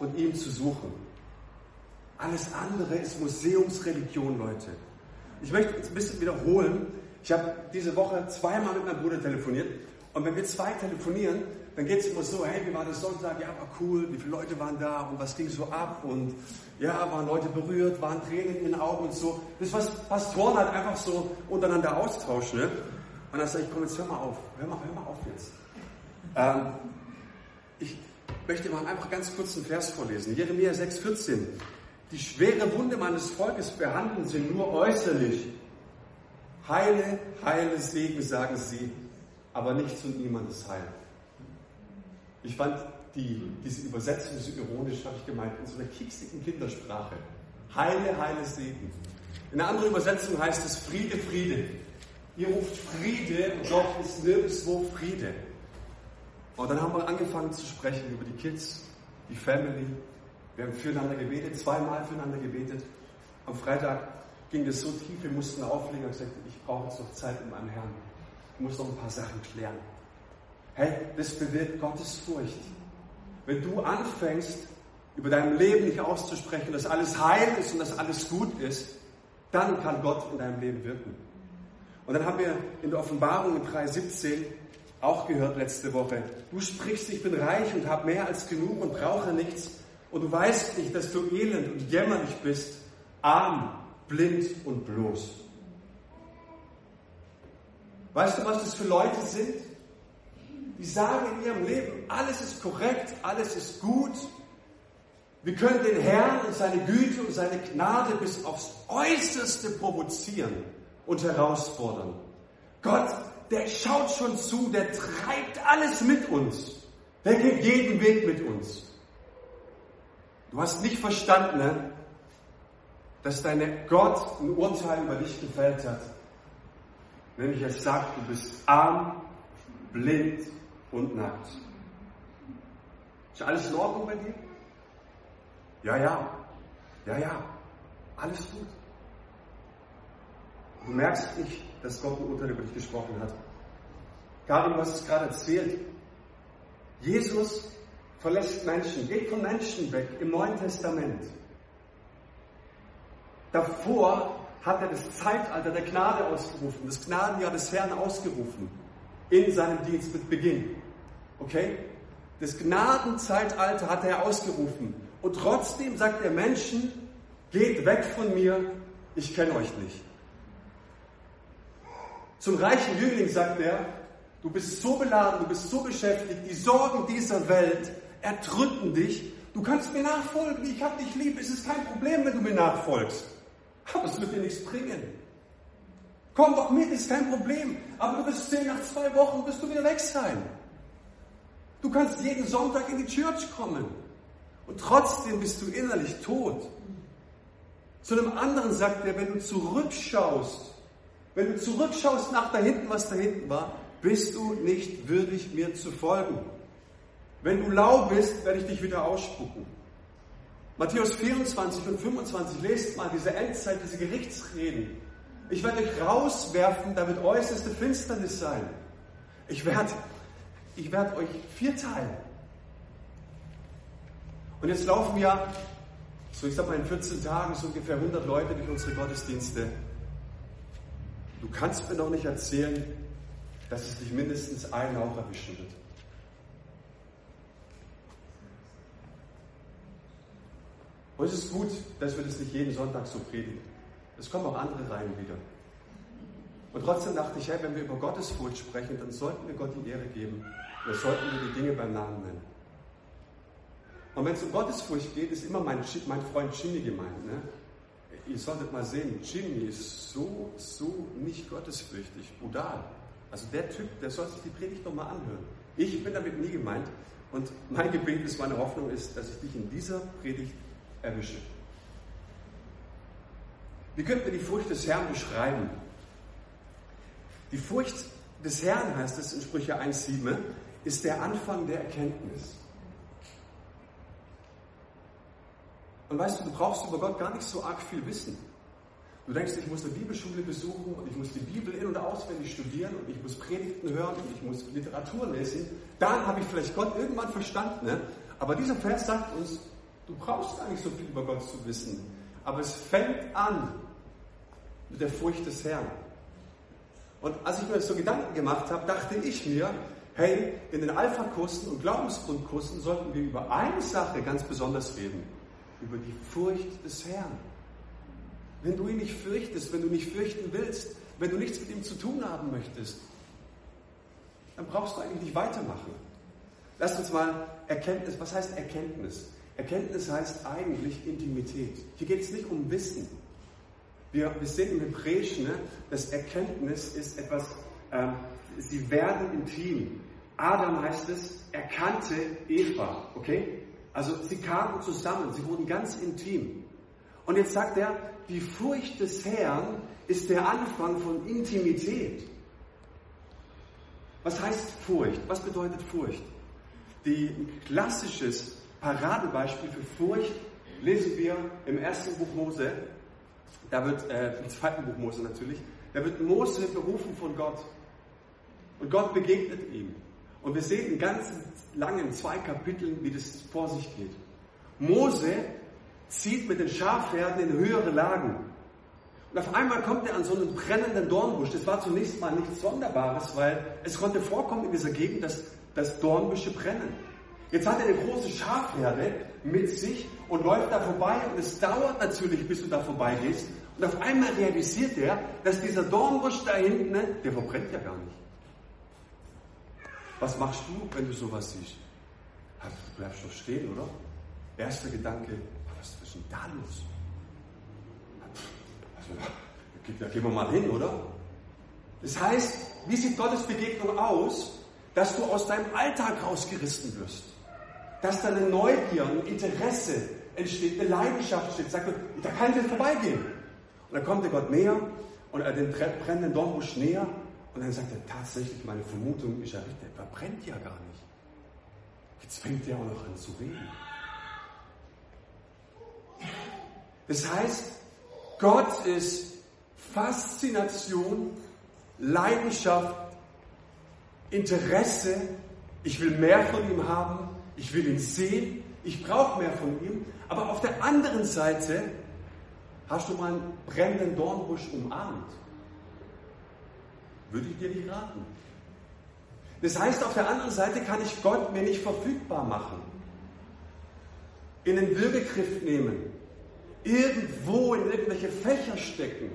und ihm zu suchen. Alles andere ist Museumsreligion, Leute. Ich möchte jetzt ein bisschen wiederholen. Ich habe diese Woche zweimal mit meinem Bruder telefoniert. Und wenn wir zwei telefonieren, dann geht es immer so, hey, wie war das Sonntag? Ja, war cool. Wie viele Leute waren da? Und was ging so ab? Und ja, waren Leute berührt? Waren Tränen in den Augen und so? Das ist, was Pastoren halt einfach so untereinander austauschen. Ne? Und dann sage ich, komm, jetzt hör mal auf. Hör mal, hör mal auf jetzt. Ähm, möchte mal einfach ganz kurz einen Vers vorlesen. Jeremia 6,14. Die schwere Wunde meines Volkes behandeln sie nur äußerlich. Heile, heile Segen, sagen sie, aber nichts und niemandes Heil. Ich fand die, diese Übersetzung so ironisch, habe ich gemeint, in so einer kieksigen Kindersprache. Heile, heile Segen. In einer anderen Übersetzung heißt es Friede, Friede. Ihr ruft Friede und doch ist nirgendwo Friede. Und dann haben wir angefangen zu sprechen über die Kids, die Family. Wir haben füreinander gebetet, zweimal füreinander gebetet. Am Freitag ging das so tief, wir mussten auflegen und gesagt, ich brauche jetzt noch Zeit mit meinem Herrn. Ich muss noch ein paar Sachen klären. Hey, das bewirkt Gottes Furcht. Wenn du anfängst, über dein Leben nicht auszusprechen, dass alles heil ist und dass alles gut ist, dann kann Gott in deinem Leben wirken. Und dann haben wir in der Offenbarung in 3,17 auch gehört letzte Woche, du sprichst, ich bin reich und habe mehr als genug und brauche nichts. Und du weißt nicht, dass du elend und jämmerlich bist, arm, blind und bloß. Weißt du, was das für Leute sind? Die sagen in ihrem Leben, alles ist korrekt, alles ist gut. Wir können den Herrn und seine Güte und seine Gnade bis aufs Äußerste provozieren und herausfordern. Gott, der schaut schon zu, der treibt alles mit uns. Der geht jeden Weg mit uns. Du hast nicht verstanden, ne? dass deine Gott ein Urteil über dich gefällt hat. Nämlich er sagt, du bist arm, blind und nackt. Ist alles in Ordnung bei dir? Ja, ja. Ja, ja. Alles gut. Du merkst nicht, dass Gott ein Urteil über dich gesprochen hat. Karin, du hast es gerade erzählt. Jesus verlässt Menschen, geht von Menschen weg im Neuen Testament. Davor hat er das Zeitalter der Gnade ausgerufen, das Gnadenjahr des Herrn ausgerufen in seinem Dienst mit Beginn. Okay? Das Gnadenzeitalter hat er ausgerufen. Und trotzdem sagt er Menschen, geht weg von mir, ich kenne euch nicht. Zum reichen Jüngling sagt er, du bist so beladen, du bist so beschäftigt, die Sorgen dieser Welt erdrücken dich. Du kannst mir nachfolgen, ich hab dich lieb, es ist kein Problem, wenn du mir nachfolgst. Aber es wird dir nichts bringen. Komm doch mit, ist kein Problem. Aber du wirst sehen, nach zwei Wochen wirst du wieder weg sein. Du kannst jeden Sonntag in die Church kommen. Und trotzdem bist du innerlich tot. Zu einem anderen sagt er, wenn du zurückschaust, wenn du zurückschaust nach da hinten, was da hinten war, bist du nicht würdig, mir zu folgen. Wenn du lau bist, werde ich dich wieder ausspucken. Matthäus 24 und 25, lest mal diese Endzeit, diese Gerichtsreden. Ich werde euch rauswerfen, da wird äußerste Finsternis sein. Ich werde, ich werde euch vierteilen. Und jetzt laufen ja, so ich sag mal in 14 Tagen, so ungefähr 100 Leute durch unsere Gottesdienste. Du kannst mir noch nicht erzählen, dass es dich mindestens ein auch erwischen wird. Und es ist gut, dass wir das nicht jeden Sonntag so predigen. Es kommen auch andere rein wieder. Und trotzdem dachte ich, hey, wenn wir über Gottesfurcht sprechen, dann sollten wir Gott die Ehre geben. Wir sollten wir die Dinge beim Namen nennen. Und wenn es um Gottesfurcht geht, ist immer mein, mein Freund Jimmy gemeint. Ne? Ihr solltet mal sehen, Jimmy ist so, so nicht gottesfürchtig, brutal. Also der Typ, der soll sich die Predigt doch mal anhören. Ich bin damit nie gemeint. Und mein Gebet ist, meine Hoffnung ist, dass ich dich in dieser Predigt erwische. Wie könnten wir die Furcht des Herrn beschreiben? Die Furcht des Herrn, heißt es in Sprüche 1,7, ist der Anfang der Erkenntnis. Und weißt du, du brauchst über Gott gar nicht so arg viel wissen. Du denkst, ich muss eine Bibelschule besuchen und ich muss die Bibel in- und auswendig studieren und ich muss Predigten hören und ich muss Literatur lesen. Dann habe ich vielleicht Gott irgendwann verstanden. Ne? Aber dieser Vers sagt uns, Du brauchst gar nicht so viel über Gott zu wissen. Aber es fängt an mit der Furcht des Herrn. Und als ich mir so Gedanken gemacht habe, dachte ich mir, hey, in den Alpha-Kursen und Glaubensgrundkursen sollten wir über eine Sache ganz besonders reden. Über die Furcht des Herrn. Wenn du ihn nicht fürchtest, wenn du nicht fürchten willst, wenn du nichts mit ihm zu tun haben möchtest, dann brauchst du eigentlich nicht weitermachen. Lass uns mal Erkenntnis, was heißt Erkenntnis? Erkenntnis heißt eigentlich Intimität. Hier geht es nicht um Wissen. Wir, wir sehen im Hebräischen, ne, dass Erkenntnis ist etwas, ähm, sie werden intim. Adam heißt es, erkannte Eva, okay? Also sie kamen zusammen, sie wurden ganz intim. Und jetzt sagt er, die Furcht des Herrn ist der Anfang von Intimität. Was heißt Furcht? Was bedeutet Furcht? Die, ein klassisches Paradebeispiel für Furcht lesen wir im ersten Buch Mose. Da wird, äh, im zweiten Buch Mose natürlich, da wird Mose berufen von Gott. Und Gott begegnet ihm. Und wir sehen in ganz langen zwei Kapiteln, wie das vor sich geht. Mose zieht mit den Schafherden in höhere Lagen. Und auf einmal kommt er an so einen brennenden Dornbusch. Das war zunächst mal nichts Sonderbares, weil es konnte vorkommen in dieser Gegend, dass, dass Dornbüsche brennen. Jetzt hat er eine große Schafherde mit sich und läuft da vorbei und es dauert natürlich, bis du da vorbeigehst. Und auf einmal realisiert er, dass dieser Dornbusch da hinten, der verbrennt ja gar nicht. Was machst du, wenn du sowas siehst? Du bleibst doch stehen, oder? Erster Gedanke, was ist denn da los? Also, da gehen wir mal hin, oder? Das heißt, wie sieht Gottes Begegnung aus, dass du aus deinem Alltag rausgerissen wirst? Dass da eine Neugier, ein Interesse entsteht, eine Leidenschaft entsteht. Sagt, da kann ich jetzt vorbeigehen. Und dann kommt der Gott näher und er den brennenden Dornbusch näher und dann sagt er tatsächlich, meine Vermutung ist ja richtig, der verbrennt ja gar nicht. Jetzt fängt er auch noch an zu reden. Das heißt, Gott ist Faszination, Leidenschaft, Interesse. Ich will mehr von ihm haben. Ich will ihn sehen. Ich brauche mehr von ihm. Aber auf der anderen Seite hast du mal einen brennenden Dornbusch umarmt. Würde ich dir nicht raten. Das heißt, auf der anderen Seite kann ich Gott mir nicht verfügbar machen. In den Würgegriff nehmen irgendwo in irgendwelche Fächer stecken.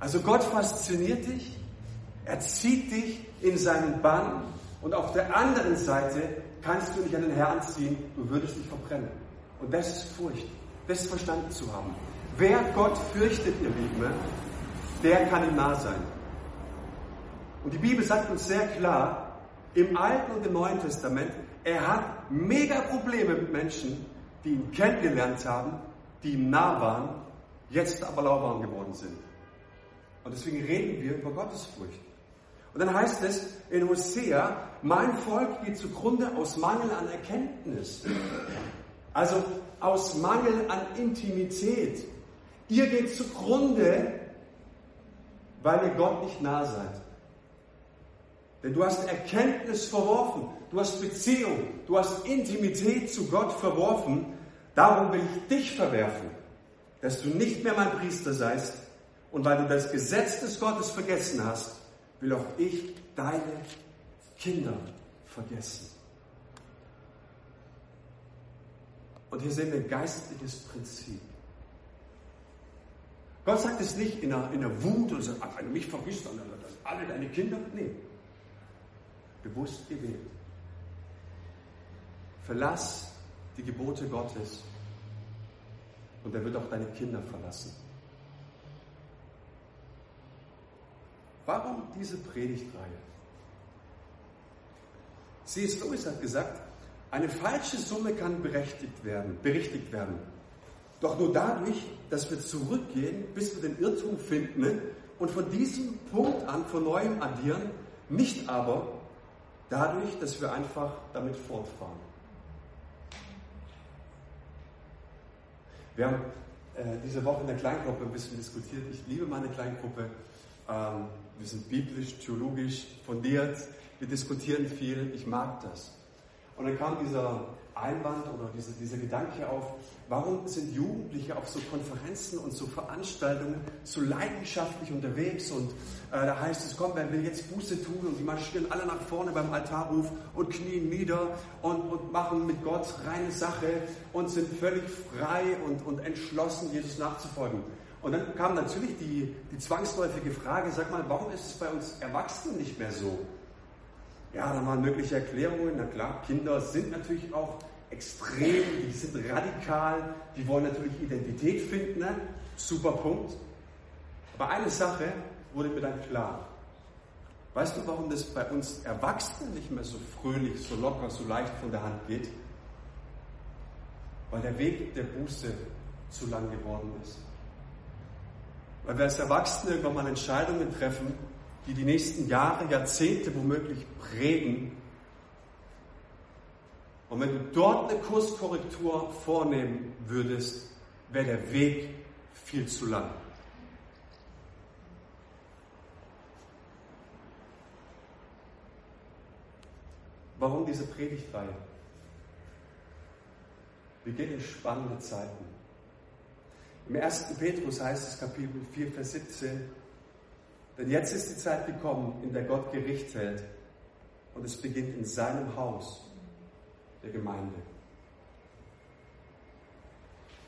Also Gott fasziniert dich, er zieht dich in seinen Bann und auf der anderen Seite kannst du nicht an den Herrn ziehen, du würdest dich verbrennen. Und das ist Furcht, das verstanden zu haben. Wer Gott fürchtet, ihr Lieben, der kann ihm nah sein. Und die Bibel sagt uns sehr klar, im Alten und im Neuen Testament, er hat mega Probleme mit Menschen, die ihn kennengelernt haben, die ihm nah waren, jetzt aber lauwarm geworden sind. Und deswegen reden wir über Gottesfurcht. Und dann heißt es in Hosea, mein Volk geht zugrunde aus Mangel an Erkenntnis. Also aus Mangel an Intimität. Ihr geht zugrunde, weil ihr Gott nicht nah seid. Denn du hast Erkenntnis verworfen, du hast Beziehung, du hast Intimität zu Gott verworfen. Darum will ich dich verwerfen, dass du nicht mehr mein Priester seist. Und weil du das Gesetz des Gottes vergessen hast, will auch ich deine Kinder vergessen. Und hier sehen wir ein geistliches Prinzip. Gott sagt es nicht in einer, in einer Wut und sagt, wenn du mich vergisst, dann alle deine Kinder. Nee, bewusst gewählt. Verlass die Gebote Gottes und er wird auch deine Kinder verlassen. Warum diese Predigtreihe? C.S. Lewis hat gesagt, eine falsche Summe kann berechtigt werden, berichtigt werden. Doch nur dadurch, dass wir zurückgehen, bis wir den Irrtum finden und von diesem Punkt an von neuem addieren, nicht aber, Dadurch, dass wir einfach damit fortfahren. Wir haben äh, diese Woche in der Kleingruppe ein bisschen diskutiert. Ich liebe meine Kleingruppe. Ähm, wir sind biblisch, theologisch fundiert. Wir diskutieren viel. Ich mag das. Und dann kam dieser Einwand oder diese, dieser Gedanke auf, warum sind Jugendliche auf so Konferenzen und so Veranstaltungen so leidenschaftlich unterwegs und äh, da heißt es, komm, wer will jetzt Buße tun und die marschieren alle nach vorne beim Altarruf und knien nieder und, und machen mit Gott reine Sache und sind völlig frei und, und entschlossen, Jesus nachzufolgen. Und dann kam natürlich die, die zwangsläufige Frage, sag mal, warum ist es bei uns Erwachsenen nicht mehr so? Ja, da waren mögliche Erklärungen. Na klar, Kinder sind natürlich auch extrem, die sind radikal, die wollen natürlich Identität finden. Ne? Super Punkt. Aber eine Sache wurde mir dann klar. Weißt du, warum das bei uns Erwachsenen nicht mehr so fröhlich, so locker, so leicht von der Hand geht? Weil der Weg der Buße zu lang geworden ist. Weil wir als Erwachsene irgendwann mal Entscheidungen treffen, die die nächsten Jahre, Jahrzehnte womöglich prägen. Und wenn du dort eine Kurskorrektur vornehmen würdest, wäre der Weg viel zu lang. Warum diese Predigtreihe? Wir gehen in spannende Zeiten. Im 1. Petrus heißt es Kapitel 4, Vers 17, denn jetzt ist die Zeit gekommen, in der Gott Gericht hält. Und es beginnt in seinem Haus, der Gemeinde.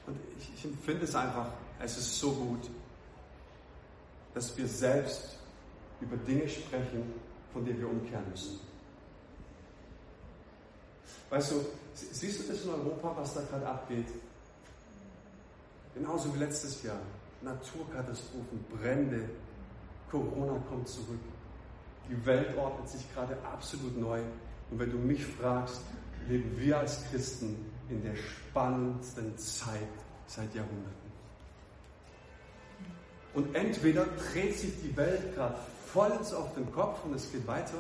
Und ich, ich empfinde es einfach, es ist so gut, dass wir selbst über Dinge sprechen, von denen wir umkehren müssen. Weißt du, siehst du das in Europa, was da gerade abgeht? Genauso wie letztes Jahr. Naturkatastrophen, Brände, Corona kommt zurück. Die Welt ordnet sich gerade absolut neu. Und wenn du mich fragst, leben wir als Christen in der spannendsten Zeit seit Jahrhunderten. Und entweder dreht sich die Welt gerade vollends auf den Kopf und es geht weiter,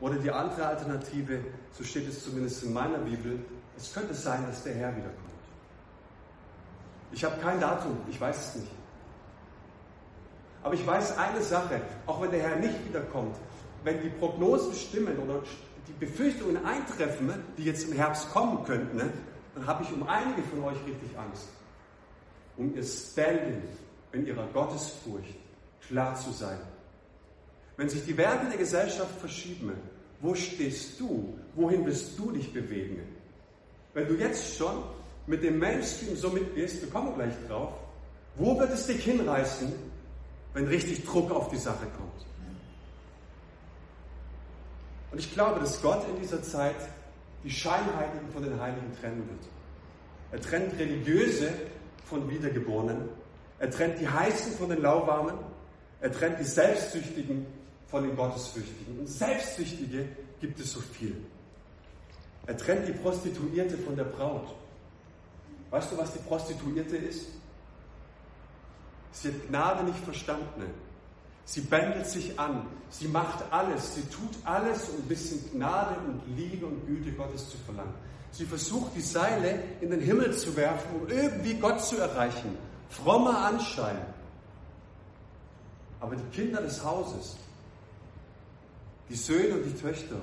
oder die andere Alternative, so steht es zumindest in meiner Bibel, es könnte sein, dass der Herr wiederkommt. Ich habe kein Datum, ich weiß es nicht. Aber ich weiß eine Sache, auch wenn der Herr nicht wiederkommt, wenn die Prognosen stimmen oder die Befürchtungen eintreffen, die jetzt im Herbst kommen könnten, ne, dann habe ich um einige von euch richtig Angst. Um ihr Standing in ihrer Gottesfurcht klar zu sein. Wenn sich die Werte der Gesellschaft verschieben, wo stehst du? Wohin willst du dich bewegen? Wenn du jetzt schon mit dem Mainstream so mitgehst, wir kommen gleich drauf, wo wird es dich hinreißen, wenn richtig Druck auf die Sache kommt. Und ich glaube, dass Gott in dieser Zeit die Scheinheiligen von den Heiligen trennen wird. Er trennt Religiöse von Wiedergeborenen. Er trennt die Heißen von den Lauwarmen. Er trennt die Selbstsüchtigen von den Gottesfürchtigen. Und Selbstsüchtige gibt es so viel. Er trennt die Prostituierte von der Braut. Weißt du, was die Prostituierte ist? Sie hat Gnade nicht verstanden. Sie bändelt sich an. Sie macht alles. Sie tut alles, um ein bisschen Gnade und Liebe und Güte Gottes zu verlangen. Sie versucht, die Seile in den Himmel zu werfen, um irgendwie Gott zu erreichen. Frommer Anschein. Aber die Kinder des Hauses, die Söhne und die Töchter,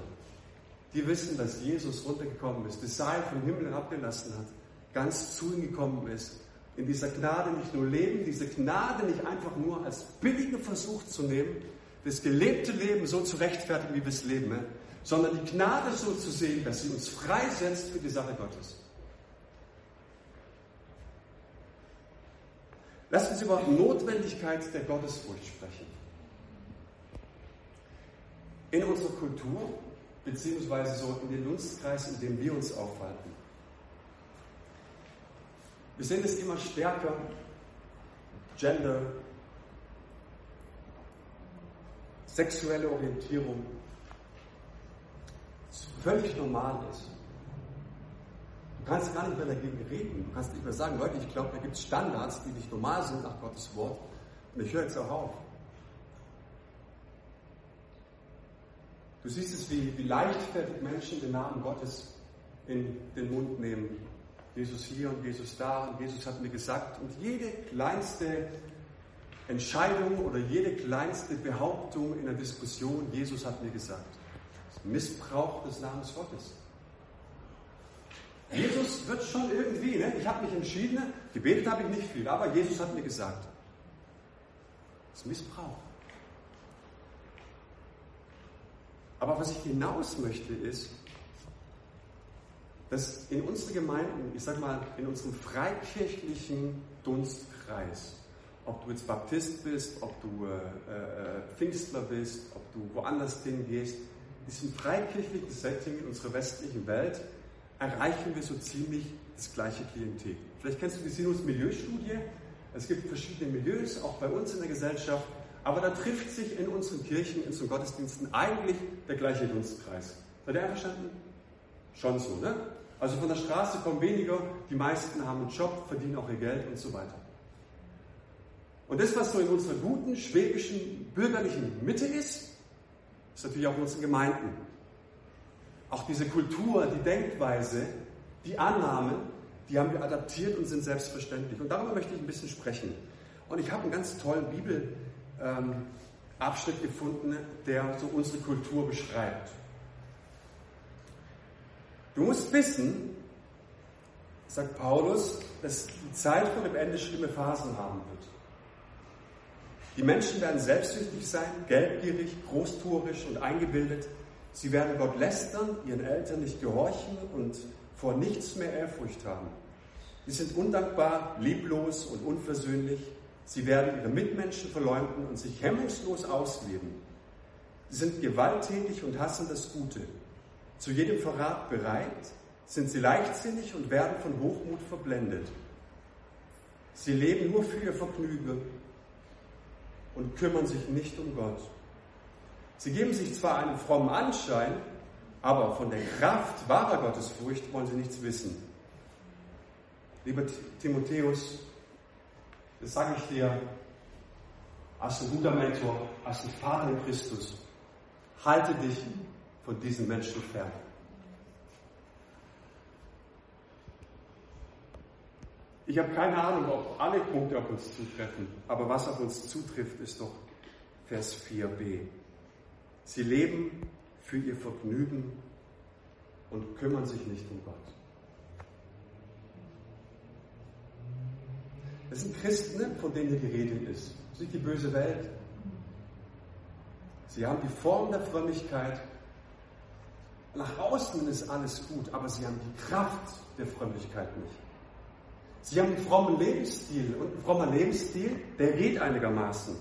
die wissen, dass Jesus runtergekommen ist, das Seil vom Himmel herabgelassen hat, ganz zu ihnen gekommen ist in dieser Gnade nicht nur leben, diese Gnade nicht einfach nur als billigen Versuch zu nehmen, das gelebte Leben so zu rechtfertigen, wie wir es leben, sondern die Gnade so zu sehen, dass sie uns freisetzt für die Sache Gottes. Lass uns über Notwendigkeit der Gottesfurcht sprechen. In unserer Kultur, beziehungsweise so in den Dunstkreis, in dem wir uns aufhalten, wir sehen es immer stärker. Gender, sexuelle Orientierung, völlig normal ist. Du kannst gar nicht mehr dagegen reden. Du kannst nicht mehr sagen, Leute, ich glaube, da gibt es Standards, die nicht normal sind nach Gottes Wort. Und ich höre jetzt auch auf. Du siehst es, wie, wie leichtfertig Menschen den Namen Gottes in den Mund nehmen Jesus hier und Jesus da und Jesus hat mir gesagt. Und jede kleinste Entscheidung oder jede kleinste Behauptung in der Diskussion, Jesus hat mir gesagt. Das Missbrauch des Namens Gottes. Jesus wird schon irgendwie, ne? ich habe mich entschieden, ne? gebetet habe ich nicht viel, aber Jesus hat mir gesagt. Das ist Missbrauch. Aber was ich hinaus möchte ist, dass in unseren Gemeinden, ich sag mal, in unserem freikirchlichen Dunstkreis, ob du jetzt Baptist bist, ob du äh, äh, Pfingstler bist, ob du woanders hingehst, in diesem freikirchlichen Setting in unserer westlichen Welt erreichen wir so ziemlich das gleiche Klientel. Vielleicht kennst du die Sinus-Milieustudie. Es gibt verschiedene Milieus, auch bei uns in der Gesellschaft, aber da trifft sich in unseren Kirchen, in unseren Gottesdiensten eigentlich der gleiche Dunstkreis. Seid ihr einverstanden? Schon so, ne? Also von der Straße kommen weniger, die meisten haben einen Job, verdienen auch ihr Geld und so weiter. Und das, was so in unserer guten, schwäbischen, bürgerlichen Mitte ist, ist natürlich auch in unseren Gemeinden. Auch diese Kultur, die Denkweise, die Annahmen, die haben wir adaptiert und sind selbstverständlich. Und darüber möchte ich ein bisschen sprechen. Und ich habe einen ganz tollen Bibelabschnitt ähm, gefunden, der so unsere Kultur beschreibt. Du musst wissen, sagt Paulus, dass die Zeit vor dem Ende schlimme Phasen haben wird. Die Menschen werden selbstsüchtig sein, geldgierig, großtuerisch und eingebildet. Sie werden Gott lästern, ihren Eltern nicht gehorchen und vor nichts mehr Ehrfurcht haben. Sie sind undankbar, lieblos und unversöhnlich. Sie werden ihre Mitmenschen verleumden und sich hemmungslos ausleben. Sie sind gewalttätig und hassen das Gute. Zu jedem Verrat bereit, sind sie leichtsinnig und werden von Hochmut verblendet. Sie leben nur für ihr Vergnügen und kümmern sich nicht um Gott. Sie geben sich zwar einen frommen Anschein, aber von der Kraft wahrer Gottesfurcht wollen sie nichts wissen. Lieber Timotheus, das sage ich dir als ein guter Mentor, als ein Vater in Christus. Halte dich von diesen Menschen fern. Ich habe keine Ahnung, ob alle Punkte auf uns zutreffen, aber was auf uns zutrifft, ist doch Vers 4b. Sie leben für ihr Vergnügen und kümmern sich nicht um Gott. Es sind Christen, von denen hier die Rede ist. Das ist nicht die böse Welt. Sie haben die Form der Frömmigkeit. Nach außen ist alles gut, aber sie haben die Kraft der Frömmigkeit nicht. Sie haben einen frommen Lebensstil und ein frommer Lebensstil, der geht einigermaßen.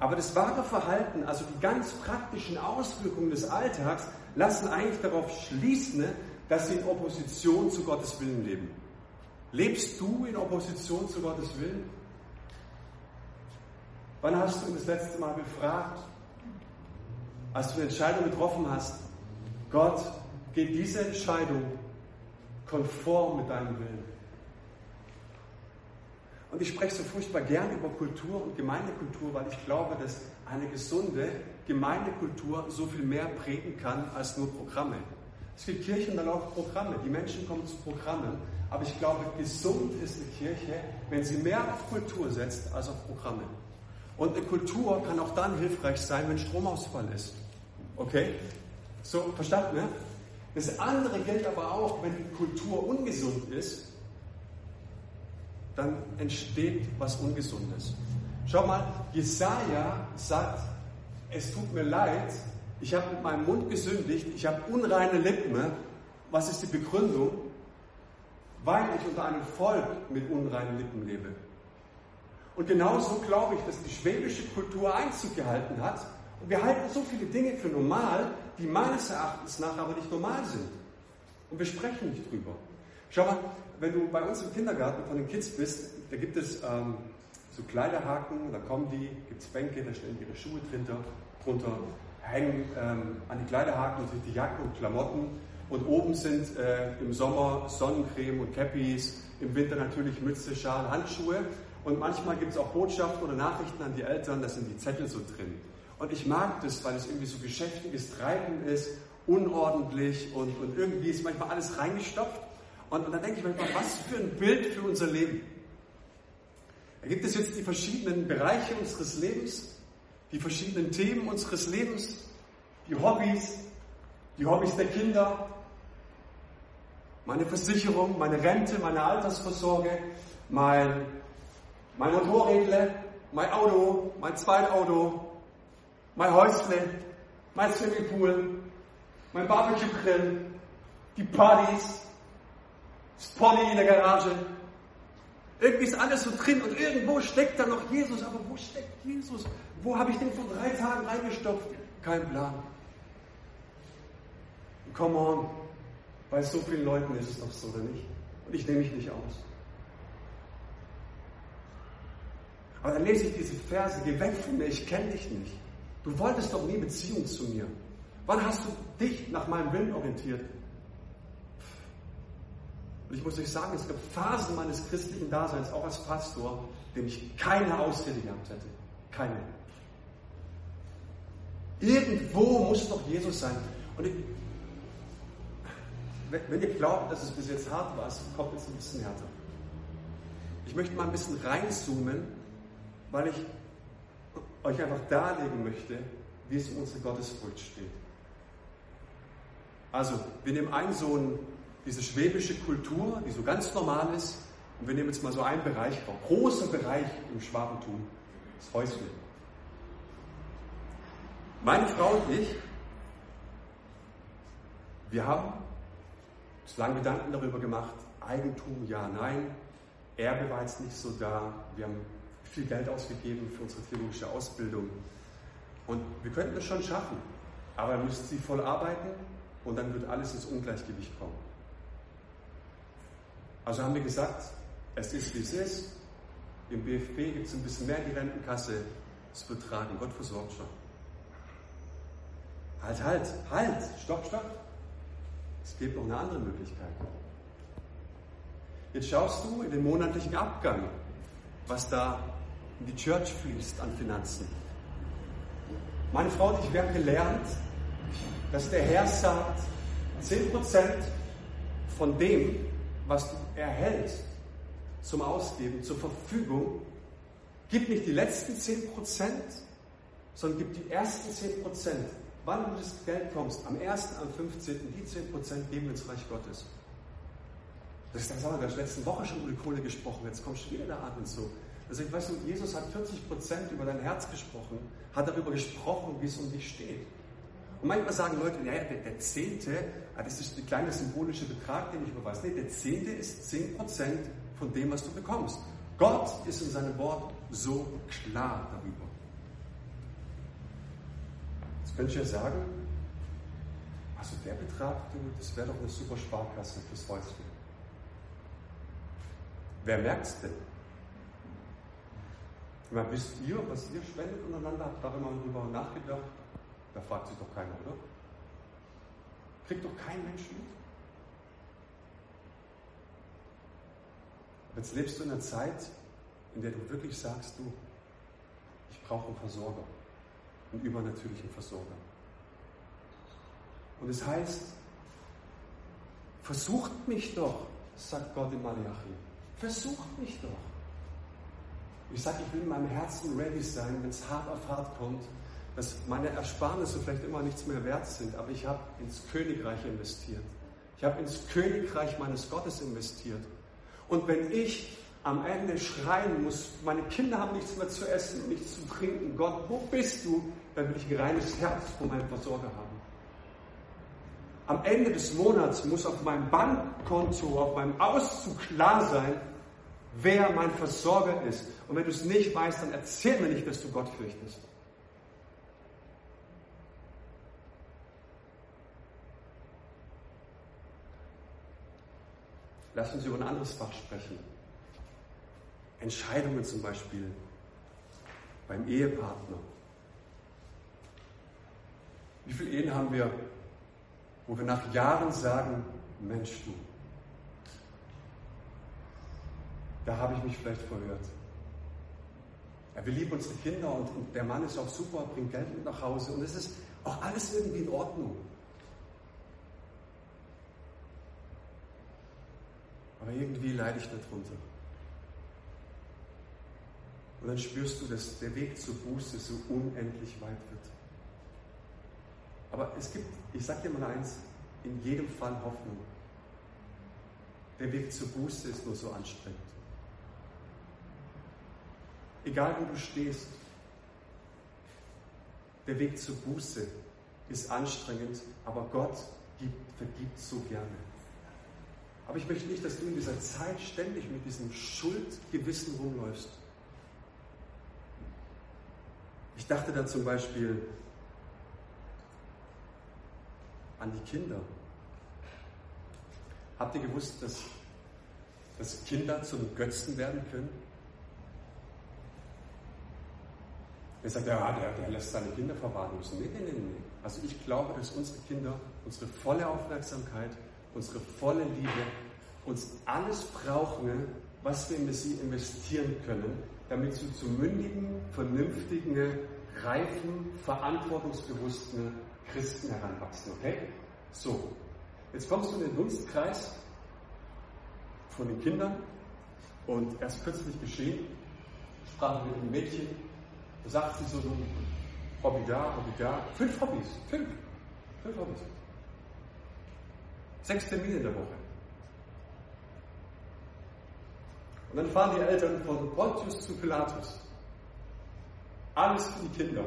Aber das wahre Verhalten, also die ganz praktischen Auswirkungen des Alltags, lassen eigentlich darauf schließen, dass sie in Opposition zu Gottes Willen leben. Lebst du in Opposition zu Gottes Willen? Wann hast du das letzte Mal befragt? Als du eine Entscheidung getroffen hast, Gott, geht diese Entscheidung konform mit deinem Willen? Und ich spreche so furchtbar gern über Kultur und Gemeindekultur, weil ich glaube, dass eine gesunde Gemeindekultur so viel mehr prägen kann als nur Programme. Es gibt Kirchen, da laufen Programme, die Menschen kommen zu Programmen, aber ich glaube, gesund ist eine Kirche, wenn sie mehr auf Kultur setzt als auf Programme. Und eine Kultur kann auch dann hilfreich sein, wenn Stromausfall ist. Okay? So, verstanden, ne? Das andere gilt aber auch, wenn die Kultur ungesund ist, dann entsteht was Ungesundes. Schau mal, Jesaja sagt, es tut mir leid, ich habe mit meinem Mund gesündigt, ich habe unreine Lippen. Was ist die Begründung? Weil ich unter einem Volk mit unreinen Lippen lebe. Und genauso glaube ich, dass die schwäbische Kultur Einzug gehalten hat. Wir halten so viele Dinge für normal, die meines Erachtens nach aber nicht normal sind. Und wir sprechen nicht drüber. Schau mal, wenn du bei uns im Kindergarten von den Kids bist, da gibt es ähm, so Kleiderhaken, da kommen die, gibt es Bänke, da stellen ihre Schuhe drunter, drunter hängen ähm, an die Kleiderhaken natürlich die Jacken und Klamotten und oben sind äh, im Sommer Sonnencreme und Cappies, im Winter natürlich Mütze, Schal, Handschuhe und manchmal gibt es auch Botschaften oder Nachrichten an die Eltern, da sind die Zettel so drin. Und ich mag das, weil es irgendwie so geschäftiges Treiben ist, unordentlich und, und irgendwie ist manchmal alles reingestopft. Und, und dann denke ich manchmal, was für ein Bild für unser Leben. Da gibt es jetzt die verschiedenen Bereiche unseres Lebens, die verschiedenen Themen unseres Lebens, die Hobbys, die Hobbys der Kinder. meine Versicherung, meine Rente, meine Altersvorsorge, mein, mein Motorrädle, mein Auto, mein Zweitauto, mein Häusle, mein Swimmingpool, mein Barbecue-Grill, die Partys, das Pony in der Garage. Irgendwie ist alles so drin und irgendwo steckt da noch Jesus. Aber wo steckt Jesus? Wo habe ich den vor drei Tagen reingestopft? Kein Plan. Come on. Bei so vielen Leuten ist es doch so, oder nicht? Und ich nehme mich nicht aus. Aber dann lese ich diese Verse, geh weg von mir, ich kenne dich nicht. Du wolltest doch nie Beziehung zu mir. Wann hast du dich nach meinem Willen orientiert? Und ich muss euch sagen, es gab Phasen meines christlichen Daseins, auch als Pastor, denen ich keine Ausrede gehabt hätte. Keine. Irgendwo muss doch Jesus sein. Und ich, wenn ihr glaubt, dass es bis jetzt hart war, kommt es ein bisschen härter. Ich möchte mal ein bisschen reinzoomen, weil ich euch einfach darlegen möchte, wie es um unsere Gottesfurcht steht. Also, wir nehmen ein so ein, diese schwäbische Kultur, die so ganz normal ist, und wir nehmen jetzt mal so einen Bereich, einen großen Bereich im Schwabentum, das Häusle. Meine Frau und ich, wir haben uns lange Gedanken darüber gemacht, Eigentum, ja, nein, Erbe war jetzt nicht so da, wir haben viel Geld ausgegeben für unsere theologische Ausbildung. Und wir könnten es schon schaffen, aber wir müssen sie voll arbeiten und dann wird alles ins Ungleichgewicht kommen. Also haben wir gesagt, es ist wie es ist. Im BFP gibt es ein bisschen mehr die Rentenkasse. Es wird tragen. Gott versorgt schon. Halt, halt, halt, stopp, stopp. Es gibt noch eine andere Möglichkeit. Jetzt schaust du in den monatlichen Abgang, was da in die Church fließt an Finanzen. Meine Frau und ich, wir haben gelernt, dass der Herr sagt, 10% von dem, was du erhältst, zum Ausgeben, zur Verfügung, gib nicht die letzten 10%, sondern gib die ersten 10%. Wann du das Geld kommst, am 1., am 15., die 10% geben ins Reich Gottes. Das ist das haben wir in der letzten Woche schon über die Kohle gesprochen, jetzt kommt schon wieder der Abend so. Also ich weiß, Jesus hat 40 Prozent über dein Herz gesprochen, hat darüber gesprochen, wie es um dich steht. Und manchmal sagen Leute, ja, der, der Zehnte, ah, das ist der kleine symbolische Betrag, den ich überweise. Nee, der Zehnte ist 10 Prozent von dem, was du bekommst. Gott ist in seinem Wort so klar darüber. Jetzt könnte ich ja sagen, also der Betrag, das wäre doch eine super Sparkasse fürs Häuschen. Wer merkt es denn? Mal, wisst ihr, was ihr spendet untereinander? Habt da immer drüber nachgedacht? Da fragt sich doch keiner, oder? Kriegt doch kein Mensch mit. Jetzt lebst du in einer Zeit, in der du wirklich sagst, du, ich brauche einen Versorger, einen übernatürlichen Versorger. Und es heißt, versucht mich doch, sagt Gott in Malachi, versucht mich doch. Ich sage, ich will in meinem Herzen ready sein, wenn es hart auf hart kommt, dass meine Ersparnisse vielleicht immer nichts mehr wert sind, aber ich habe ins Königreich investiert. Ich habe ins Königreich meines Gottes investiert. Und wenn ich am Ende schreien muss, meine Kinder haben nichts mehr zu essen nichts zu trinken, Gott, wo bist du? Dann will ich ein reines Herz von meinem Versorger haben. Am Ende des Monats muss auf meinem Bankkonto, auf meinem Auszug klar sein, wer mein Versorger ist. Und wenn du es nicht weißt, dann erzähl mir nicht, dass du Gott fürchtest. Lass uns über ein anderes Fach sprechen. Entscheidungen zum Beispiel beim Ehepartner. Wie viele Ehen haben wir, wo wir nach Jahren sagen, Mensch du, da habe ich mich vielleicht verhört. Ja, wir lieben unsere Kinder und, und der Mann ist auch super, bringt Geld mit nach Hause und es ist auch alles irgendwie in Ordnung. Aber irgendwie leide ich darunter. Und dann spürst du, dass der Weg zur Buße so unendlich weit wird. Aber es gibt, ich sage dir mal eins, in jedem Fall Hoffnung. der Weg zur Buße ist nur so anstrengend. Egal wo du stehst, der Weg zur Buße ist anstrengend, aber Gott gibt, vergibt so gerne. Aber ich möchte nicht, dass du in dieser Zeit ständig mit diesem Schuldgewissen rumläufst. Ich dachte da zum Beispiel an die Kinder. Habt ihr gewusst, dass, dass Kinder zum Götzen werden können? Er sagt, ja, der, der lässt seine Kinder verwahrlosen. Nee, nee, nee, nee. Also ich glaube, dass unsere Kinder unsere volle Aufmerksamkeit, unsere volle Liebe, uns alles brauchen, was wir in sie investieren können, damit sie zu mündigen, vernünftigen, reifen, verantwortungsbewussten Christen heranwachsen. Okay? So, jetzt kommst du in den Dunstkreis von den Kindern und erst kürzlich geschehen, sprach mit einem Mädchen, da sagt sie so, so Hobby da, Hobby da, fünf Hobbys, fünf, fünf Hobbys. Sechs Termine in der Woche. Und dann fahren die Eltern von Pontius zu Pilatus. Alles für die Kinder.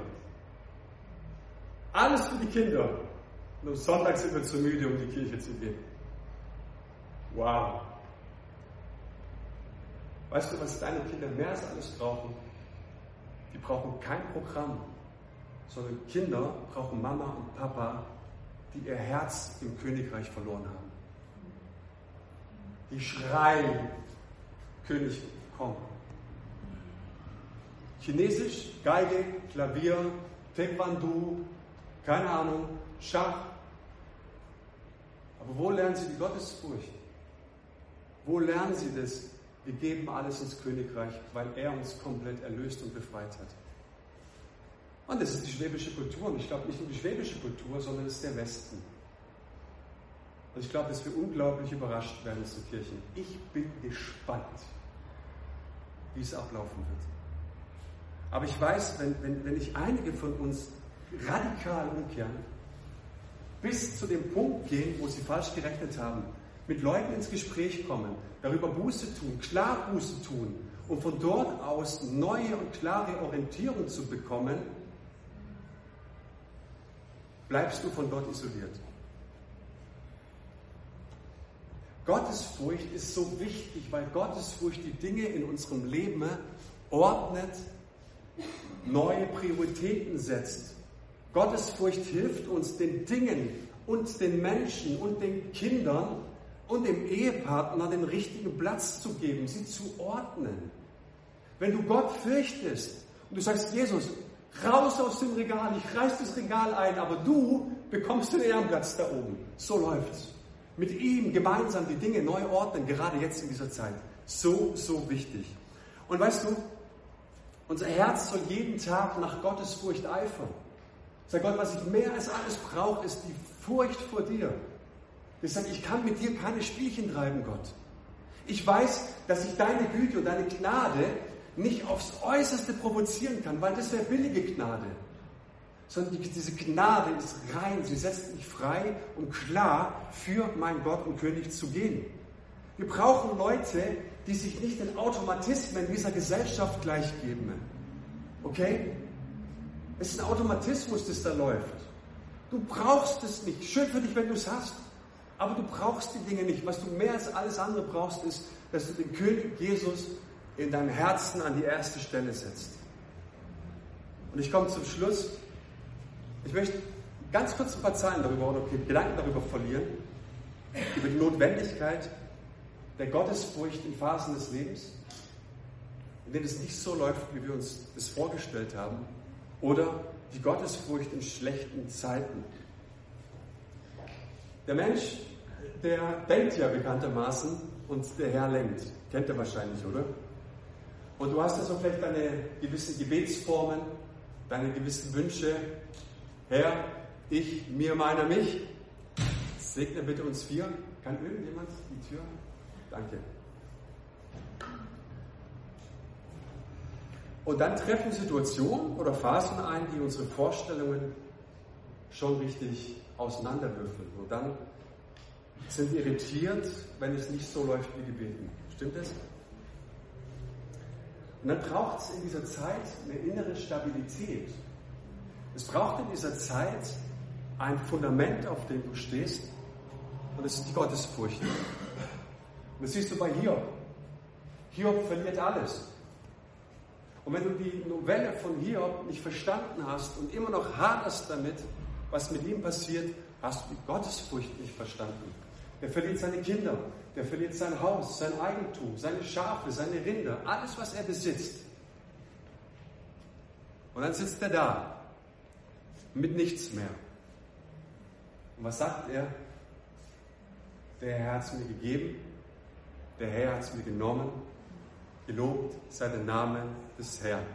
Alles für die Kinder. Und am Sonntag sind wir zu müde, um die Kirche zu gehen. Wow. Weißt du, was deine Kinder mehr als alles brauchen? Die brauchen kein Programm, sondern Kinder brauchen Mama und Papa, die ihr Herz im Königreich verloren haben. Die schreien, König, komm. Chinesisch, Geige, Klavier, Taekwondo, keine Ahnung, Schach. Aber wo lernen sie die Gottesfurcht? Wo lernen sie das? Wir geben alles ins Königreich, weil er uns komplett erlöst und befreit hat. Und das ist die schwäbische Kultur. Und ich glaube nicht nur die schwäbische Kultur, sondern es ist der Westen. Und ich glaube, dass wir unglaublich überrascht werden zu Kirchen. Ich bin gespannt, wie es ablaufen wird. Aber ich weiß, wenn, wenn, wenn ich einige von uns radikal umkehren, bis zu dem Punkt gehen, wo sie falsch gerechnet haben, mit Leuten ins Gespräch kommen, darüber Buße tun, klar Buße tun und von dort aus neue und klare Orientierung zu bekommen, bleibst du von Gott isoliert. Gottesfurcht ist so wichtig, weil Gottesfurcht die Dinge in unserem Leben ordnet, neue Prioritäten setzt. Gottesfurcht hilft uns, den Dingen und den Menschen und den Kindern und dem Ehepartner den richtigen Platz zu geben, sie zu ordnen. Wenn du Gott fürchtest und du sagst, Jesus, raus aus dem Regal, ich reiß das Regal ein, aber du bekommst den Ehrenplatz da oben. So läuft's. Mit ihm gemeinsam die Dinge neu ordnen, gerade jetzt in dieser Zeit. So, so wichtig. Und weißt du, unser Herz soll jeden Tag nach Gottes Furcht eifern. Sag Gott, was ich mehr als alles brauche, ist die Furcht vor dir. Sage, ich kann mit dir keine Spielchen treiben, Gott. Ich weiß, dass ich deine Güte und deine Gnade nicht aufs Äußerste provozieren kann, weil das wäre billige Gnade. Sondern diese Gnade ist rein, sie setzt mich frei und klar für mein Gott und König zu gehen. Wir brauchen Leute, die sich nicht den Automatismen dieser Gesellschaft gleichgeben. Okay? Es ist ein Automatismus, das da läuft. Du brauchst es nicht. Schön für dich, wenn du es hast. Aber du brauchst die Dinge nicht. Was du mehr als alles andere brauchst, ist, dass du den König Jesus in deinem Herzen an die erste Stelle setzt. Und ich komme zum Schluss. Ich möchte ganz kurz ein paar Zahlen darüber oder Gedanken darüber verlieren, über die Notwendigkeit der Gottesfurcht in Phasen des Lebens, in denen es nicht so läuft, wie wir uns das vorgestellt haben, oder die Gottesfurcht in schlechten Zeiten. Der Mensch, der denkt ja bekanntermaßen und der Herr lenkt. Kennt ihr wahrscheinlich, oder? Und du hast also vielleicht deine gewissen Gebetsformen, deine gewissen Wünsche. Herr, ich, mir, meiner, mich. Segne bitte uns vier. Kann irgendjemand die Tür? Danke. Und dann treffen Situationen oder Phasen ein, die unsere Vorstellungen schon richtig auseinanderwürfeln. Und dann sind irritiert, wenn es nicht so läuft wie gebeten. Stimmt das? Und dann braucht es in dieser Zeit eine innere Stabilität. Es braucht in dieser Zeit ein Fundament, auf dem du stehst, und das ist die Gottesfurcht. Und das siehst du bei Hiob. Hiob verliert alles. Und wenn du die Novelle von Hiob nicht verstanden hast und immer noch haderst damit, was mit ihm passiert, hast du die Gottesfurcht nicht verstanden. Er verliert seine Kinder, der verliert sein Haus, sein Eigentum, seine Schafe, seine Rinder, alles, was er besitzt. Und dann sitzt er da mit nichts mehr. Und was sagt er? Der Herr hat es mir gegeben, der Herr hat es mir genommen, gelobt sei der Name des Herrn.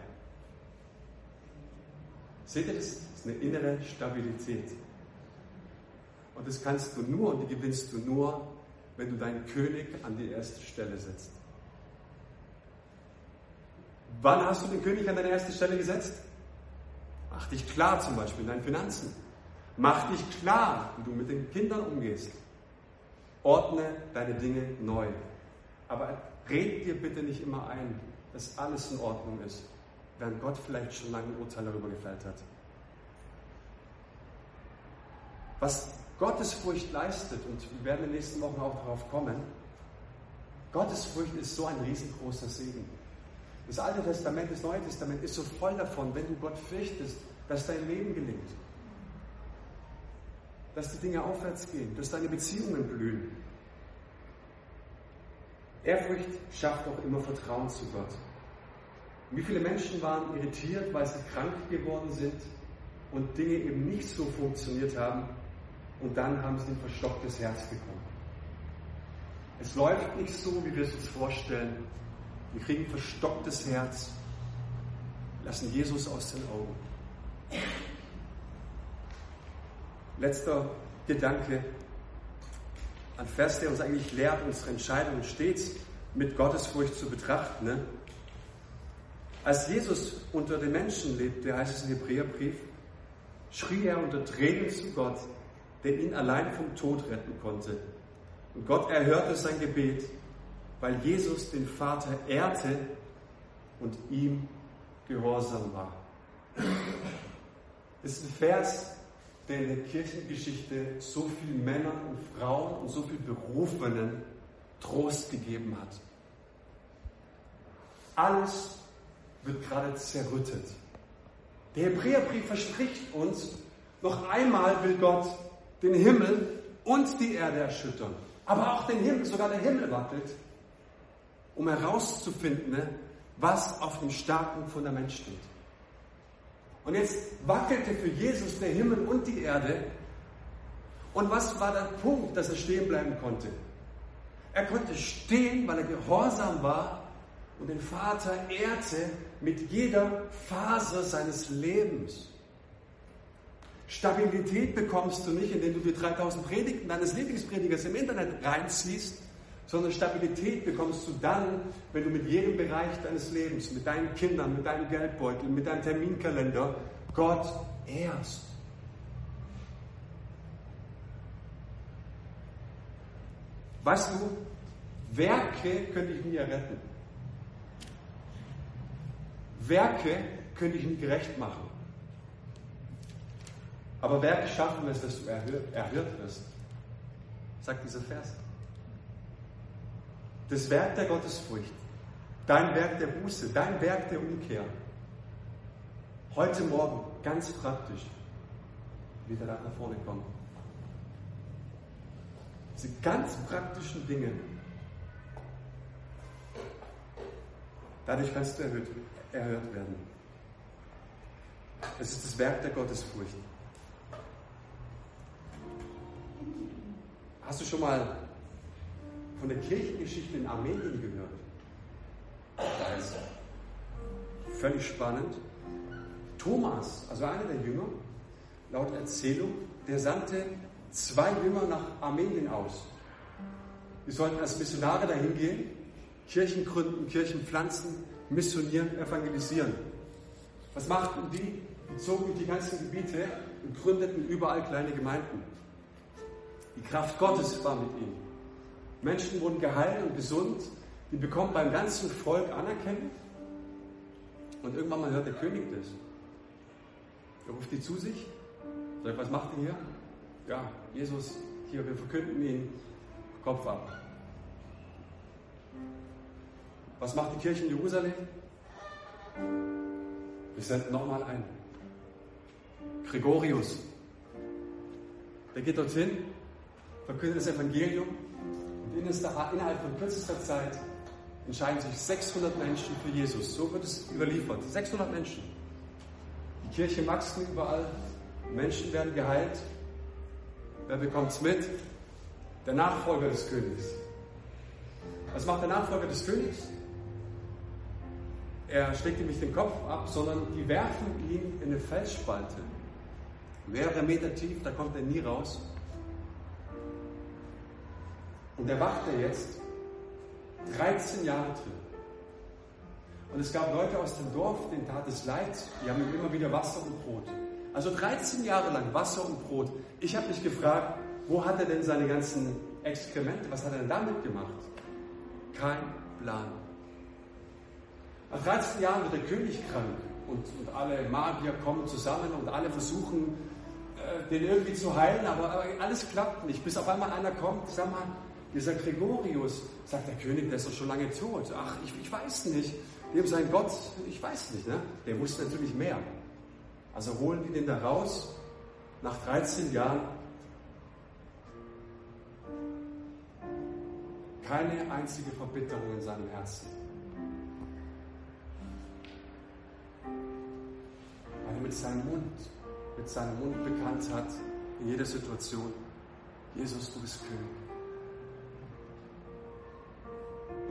Seht ihr, das eine innere Stabilität. Und das kannst du nur und die gewinnst du nur, wenn du deinen König an die erste Stelle setzt. Wann hast du den König an deine erste Stelle gesetzt? Mach dich klar zum Beispiel in deinen Finanzen. Mach dich klar, wie du mit den Kindern umgehst. Ordne deine Dinge neu. Aber red dir bitte nicht immer ein, dass alles in Ordnung ist, während Gott vielleicht schon lange ein Urteil darüber gefällt hat. Was Gottesfurcht leistet, und wir werden in den nächsten Wochen auch darauf kommen, Gottesfurcht ist so ein riesengroßer Segen. Das Alte Testament, das Neue Testament ist so voll davon, wenn du Gott fürchtest, dass dein Leben gelingt, dass die Dinge aufwärts gehen, dass deine Beziehungen blühen. Ehrfurcht schafft auch immer Vertrauen zu Gott. Wie viele Menschen waren irritiert, weil sie krank geworden sind und Dinge eben nicht so funktioniert haben und dann haben sie ein verstocktes Herz bekommen. Es läuft nicht so, wie wir es uns vorstellen. Wir kriegen ein verstocktes Herz, lassen Jesus aus den Augen. Letzter Gedanke. Ein Vers, der uns eigentlich lehrt, unsere Entscheidungen stets mit Gottesfurcht zu betrachten. Ne? Als Jesus unter den Menschen lebte, heißt es im Hebräerbrief, schrie er unter Tränen zu Gott, der ihn allein vom Tod retten konnte. Und Gott erhörte sein Gebet, weil Jesus den Vater ehrte und ihm gehorsam war. Das ist ein Vers, der in der Kirchengeschichte so vielen Männern und Frauen und so vielen Berufenen Trost gegeben hat. Alles wird gerade zerrüttet. Der Hebräerbrief verspricht uns, noch einmal will Gott den Himmel und die Erde erschüttern. Aber auch den Himmel, sogar der Himmel wackelt, um herauszufinden, was auf dem starken Fundament steht. Und jetzt wackelte für Jesus der Himmel und die Erde. Und was war der Punkt, dass er stehen bleiben konnte? Er konnte stehen, weil er gehorsam war und den Vater ehrte mit jeder Phase seines Lebens. Stabilität bekommst du nicht, indem du dir 3000 Predigten deines Lieblingspredigers im Internet reinziehst, sondern Stabilität bekommst du dann, wenn du mit jedem Bereich deines Lebens, mit deinen Kindern, mit deinem Geldbeutel, mit deinem Terminkalender Gott ehrst. Weißt du, Werke könnte ich nie erretten. Werke könnte ich nie gerecht machen. Aber Werke schaffen es, dass du erhört, erhört wirst, sagt dieser Vers. Das Werk der Gottesfurcht, dein Werk der Buße, dein Werk der Umkehr. Heute Morgen ganz praktisch wieder nach vorne kommen. Diese ganz praktischen Dinge, dadurch kannst du erhöht, erhört werden. Es ist das Werk der Gottesfurcht. Hast du schon mal von der Kirchengeschichte in Armenien gehört? Da ist völlig spannend. Thomas, also einer der Jünger, laut Erzählung, der sandte zwei Jünger nach Armenien aus. Die sollten als Missionare dahin gehen, Kirchen gründen, Kirchen pflanzen, missionieren, evangelisieren. Was machten die? Die zogen die ganzen Gebiete und gründeten überall kleine Gemeinden. Die Kraft Gottes war mit ihm. Menschen wurden geheilt und gesund. Die bekommen beim ganzen Volk Anerkennung. Und irgendwann mal hört der König das. Er ruft die zu sich. Sagt, was macht ihr hier? Ja, Jesus, hier, wir verkünden ihn. Kopf ab. Was macht die Kirche in Jerusalem? Wir senden nochmal ein. Gregorius. Der geht dorthin, verkündet das Evangelium und innerhalb von kürzester Zeit entscheiden sich 600 Menschen für Jesus. So wird es überliefert. 600 Menschen. Die Kirche wachsen überall. Menschen werden geheilt. Wer bekommt es mit? Der Nachfolger des Königs. Was macht der Nachfolger des Königs? Er schlägt ihm nicht den Kopf ab, sondern die werfen ihn in eine Felsspalte. Mehrere Meter tief, da kommt er nie raus. Und er wacht er jetzt 13 Jahre drin. Und es gab Leute aus dem Dorf, denen tat es leid, die haben ihm immer wieder Wasser und Brot. Also 13 Jahre lang Wasser und Brot. Ich habe mich gefragt, wo hat er denn seine ganzen Exkremente, was hat er denn damit gemacht? Kein Plan. Nach 13 Jahren wird der König krank und, und alle Magier kommen zusammen und alle versuchen, äh, den irgendwie zu heilen, aber, aber, alles klappt nicht. Bis auf einmal einer kommt, sag mal, dieser Gregorius, sagt der König, der ist doch schon lange tot. Ach, ich, ich weiß nicht. Dem sein Gott, ich weiß nicht, ne? Der wusste natürlich mehr. Also holen die den da raus, nach 13 Jahren. Keine einzige Verbitterung in seinem Herzen. weil er mit seinem Mund, mit seinem Mund bekannt hat, in jeder Situation, Jesus, du bist König.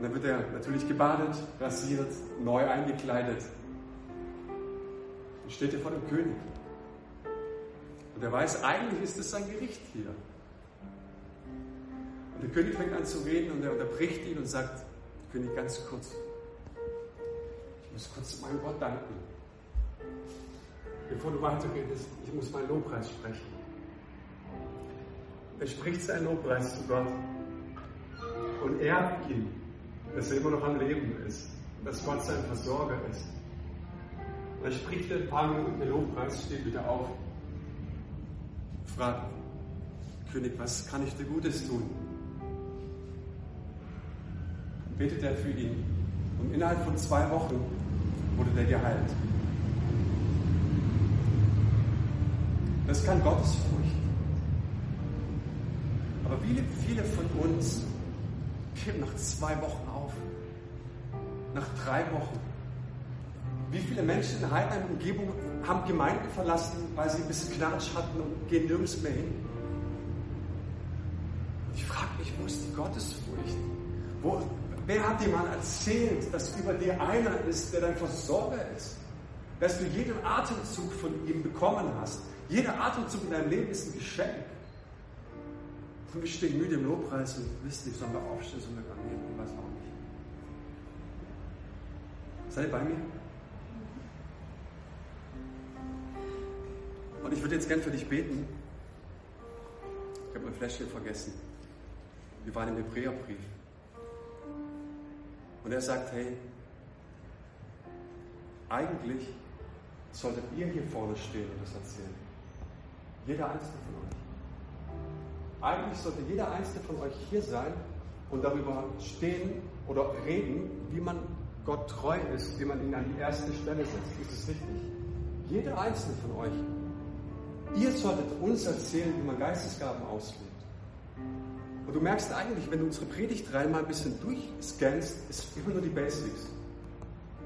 Und dann wird er natürlich gebadet, rasiert, neu eingekleidet. Und steht er vor dem König. Und er weiß, eigentlich ist es sein Gericht hier. Und der König fängt an zu reden und er unterbricht ihn und sagt, König, ganz kurz, ich muss kurz meinem Gott danken bevor du weiterredest, ich muss meinen Lobpreis sprechen. Er spricht seinen Lobpreis zu Gott und ehrt ihn, dass er immer noch am Leben ist, dass Gott sein Versorger ist. Und er spricht ein paar Minuten der Lobpreis, steht wieder auf, fragt, König, was kann ich dir Gutes tun? Und betet er für ihn. Und innerhalb von zwei Wochen wurde der geheilt. Das ist kein Gottesfurcht. Aber viele, viele von uns geben nach zwei Wochen. Nach drei Wochen. Wie viele Menschen in Heidenheim Umgebung haben Gemeinden verlassen, weil sie ein bisschen Knatsch hatten und gehen nirgends mehr hin? Ich frage mich, wo ist die Gottesfurcht? Wo, wer hat dir mal erzählt, dass über dir einer ist, der dein Versorger ist? Dass du jeden Atemzug von ihm bekommen hast, jeder Atemzug in deinem Leben ist ein Geschenk. Und wir stehen müde im Lobpreis und wisst nicht, sollen wir aufstehen, sollen gar nicht, ich weiß auch nicht. Seid ihr bei mir? Und ich würde jetzt gern für dich beten. Ich habe mein Fläschchen vergessen. Wir waren im Hebräerbrief. Und er sagt, hey, eigentlich solltet ihr hier vorne stehen und das erzählen. Jeder einzelne von euch. Eigentlich sollte jeder einzelne von euch hier sein und darüber stehen oder reden, wie man Gott treu ist, wie man ihn an die erste Stelle setzt. Ist es richtig? Jeder einzelne von euch. Ihr solltet uns erzählen, wie man Geistesgaben auslebt. Und du merkst eigentlich, wenn du unsere Predigtreihe mal ein bisschen durchscannst, ist immer nur die Basics.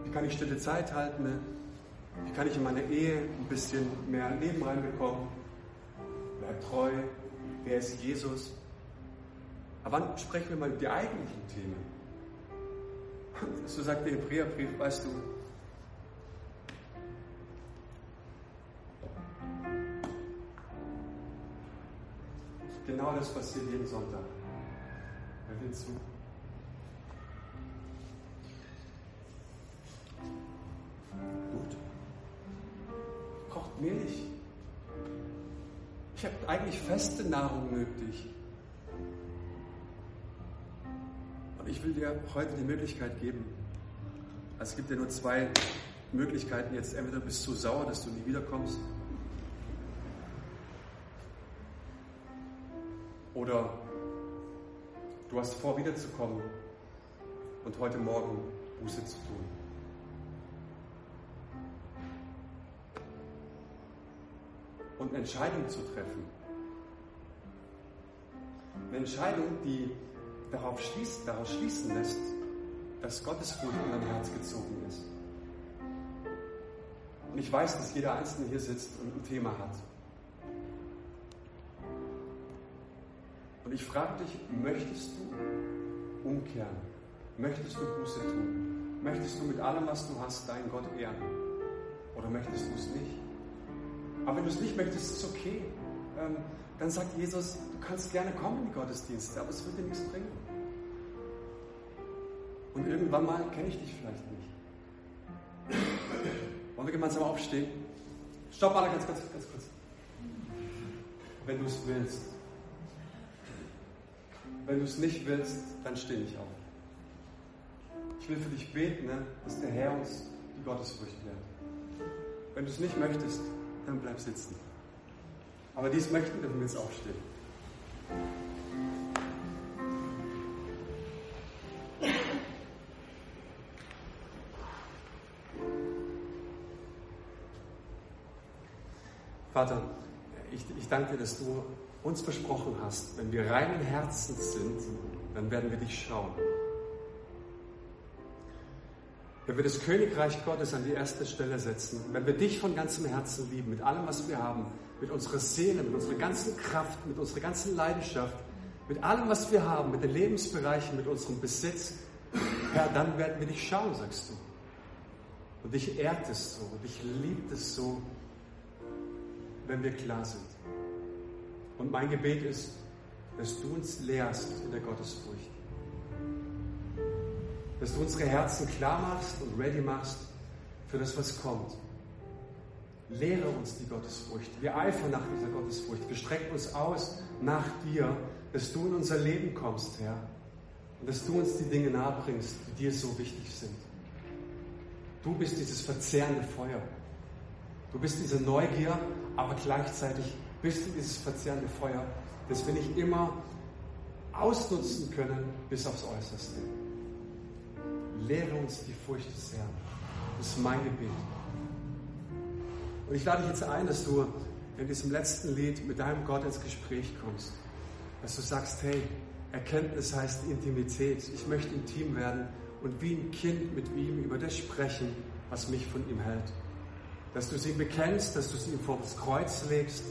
Wie kann ich stille Zeit halten? Wie kann ich in meine Ehe ein bisschen mehr Leben reinbekommen? Wer treu? Wer ist Jesus? Aber wann sprechen wir mal über die eigentlichen Themen? So sagt der Hebräerbrief, weißt du, genau das passiert jeden Sonntag. Hör dir zu. Gut. Kocht Milch. Ich habe eigentlich feste Nahrung nötig. Will dir heute die Möglichkeit geben. Also es gibt ja nur zwei Möglichkeiten jetzt. Entweder bist du sauer, dass du nie wiederkommst. Oder du hast vor, wiederzukommen und heute Morgen Buße zu tun. Und eine Entscheidung zu treffen. Eine Entscheidung, die darauf schließt, daraus schließen lässt, dass Gottesfurcht in dein Herz gezogen ist. Und ich weiß, dass jeder Einzelne hier sitzt und ein Thema hat. Und ich frage dich, möchtest du umkehren? Möchtest du Buße tun? Möchtest du mit allem, was du hast, deinen Gott ehren? Oder möchtest du es nicht? Aber wenn du es nicht möchtest, ist es okay. Ähm, dann sagt Jesus, du kannst gerne kommen in die Gottesdienste, aber es wird dir nichts bringen. Und irgendwann mal kenne ich dich vielleicht nicht. Wollen wir gemeinsam aufstehen? Stopp alle ganz kurz, ganz kurz. Wenn du es willst. Wenn du es nicht willst, dann steh nicht auf. Ich will für dich beten, ne, dass der Herr uns die Gottesfurcht lehrt. Wenn du es nicht möchtest, dann bleib sitzen. Aber dies möchten, dürfen wir jetzt aufstehen. Vater, ich, ich danke dir, dass du uns versprochen hast, wenn wir reinen Herzens sind, dann werden wir dich schauen. Wenn wir das Königreich Gottes an die erste Stelle setzen, wenn wir dich von ganzem Herzen lieben, mit allem, was wir haben, mit unserer Seele, mit unserer ganzen Kraft, mit unserer ganzen Leidenschaft, mit allem, was wir haben, mit den Lebensbereichen, mit unserem Besitz, Herr, dann werden wir dich schauen, sagst du. Und dich ehrt es so, und dich liebt es so, wenn wir klar sind. Und mein Gebet ist, dass du uns lehrst in der Gottesfurcht. Dass du unsere Herzen klar machst und ready machst für das, was kommt. Lehre uns die Gottesfurcht. Wir eifern nach dieser Gottesfurcht. Wir strecken uns aus nach dir, dass du in unser Leben kommst, Herr. Und dass du uns die Dinge nahebringst, die dir so wichtig sind. Du bist dieses verzehrende Feuer. Du bist diese Neugier, aber gleichzeitig bist du dieses verzehrende Feuer, das wir nicht immer ausnutzen können bis aufs Äußerste. Lehre uns die Furcht des Herrn. Das ist mein Gebet. Und ich lade dich jetzt ein, dass du in diesem letzten Lied mit deinem Gott ins Gespräch kommst. Dass du sagst, hey, Erkenntnis heißt Intimität. Ich möchte intim werden und wie ein Kind mit ihm über das sprechen, was mich von ihm hält dass du es ihm bekennst, dass du es ihm vor das Kreuz legst.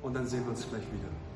Und dann sehen wir uns gleich wieder.